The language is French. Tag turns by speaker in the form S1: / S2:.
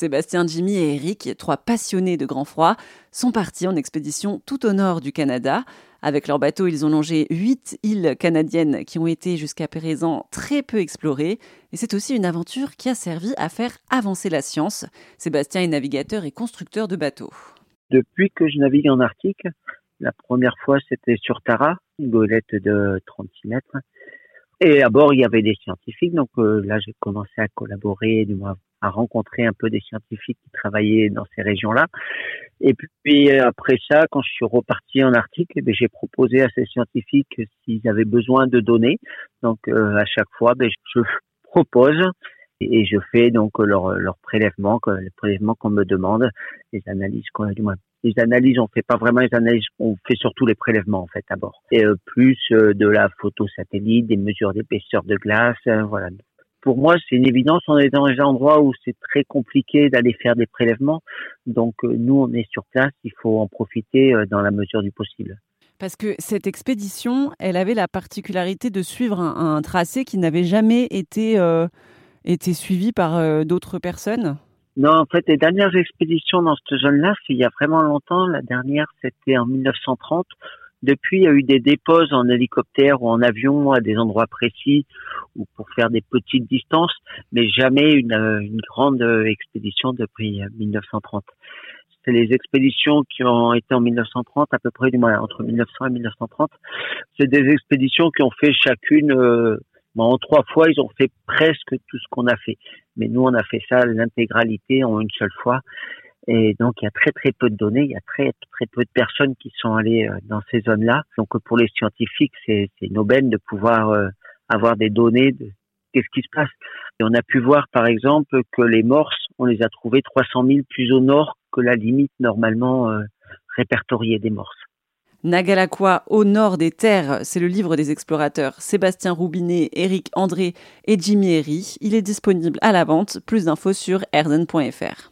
S1: Sébastien, Jimmy et Eric, trois passionnés de grand froid, sont partis en expédition tout au nord du Canada. Avec leur bateau, ils ont longé huit îles canadiennes qui ont été jusqu'à présent très peu explorées. Et c'est aussi une aventure qui a servi à faire avancer la science. Sébastien est navigateur et constructeur de bateaux.
S2: Depuis que je navigue en Arctique, la première fois c'était sur Tara, une goélette de 36 mètres. Et à bord, il y avait des scientifiques. Donc euh, là, j'ai commencé à collaborer, à rencontrer un peu des scientifiques qui travaillaient dans ces régions-là. Et puis après ça, quand je suis reparti en Arctique, eh j'ai proposé à ces scientifiques s'ils avaient besoin de données. Donc euh, à chaque fois, ben, je propose et je fais donc leur, leur prélèvement, les prélèvements qu'on me demande, les analyses qu'on a du moins les analyses, on fait pas vraiment les analyses, on fait surtout les prélèvements en fait à bord. Et euh, plus euh, de la photo satellite, des mesures d'épaisseur de glace, euh, voilà. Pour moi, c'est une évidence. On est dans des endroits où c'est très compliqué d'aller faire des prélèvements. Donc nous, on est sur place. Il faut en profiter dans la mesure du possible.
S1: Parce que cette expédition, elle avait la particularité de suivre un, tracé qui n'avait jamais été, été suivi par d'autres personnes?
S2: Non, en fait, les dernières expéditions dans cette zone-là, c'est il y a vraiment longtemps. La dernière, c'était en 1930. Depuis, il y a eu des déposes en hélicoptère ou en avion à des endroits précis ou pour faire des petites distances, mais jamais une, euh, une grande expédition depuis 1930. Euh, c'est les expéditions qui ont été en 1930, à peu près du moins entre 1900 et 1930. C'est des expéditions qui ont fait chacune euh, en trois fois, ils ont fait presque tout ce qu'on a fait. Mais nous, on a fait ça l'intégralité en une seule fois. Et donc, il y a très très peu de données, il y a très très peu de personnes qui sont allées euh, dans ces zones-là. Donc, pour les scientifiques, c'est une aubaine de pouvoir euh, avoir des données de qu'est-ce qui se passe. Et on a pu voir, par exemple, que les morses, on les a trouvés 300 000 plus au nord que la limite normalement euh, répertoriée des morses.
S1: Nagalakwa au nord des terres, c'est le livre des explorateurs Sébastien Roubinet, Eric André et Jimmy Herry. Il est disponible à la vente. Plus d'infos sur erden.fr.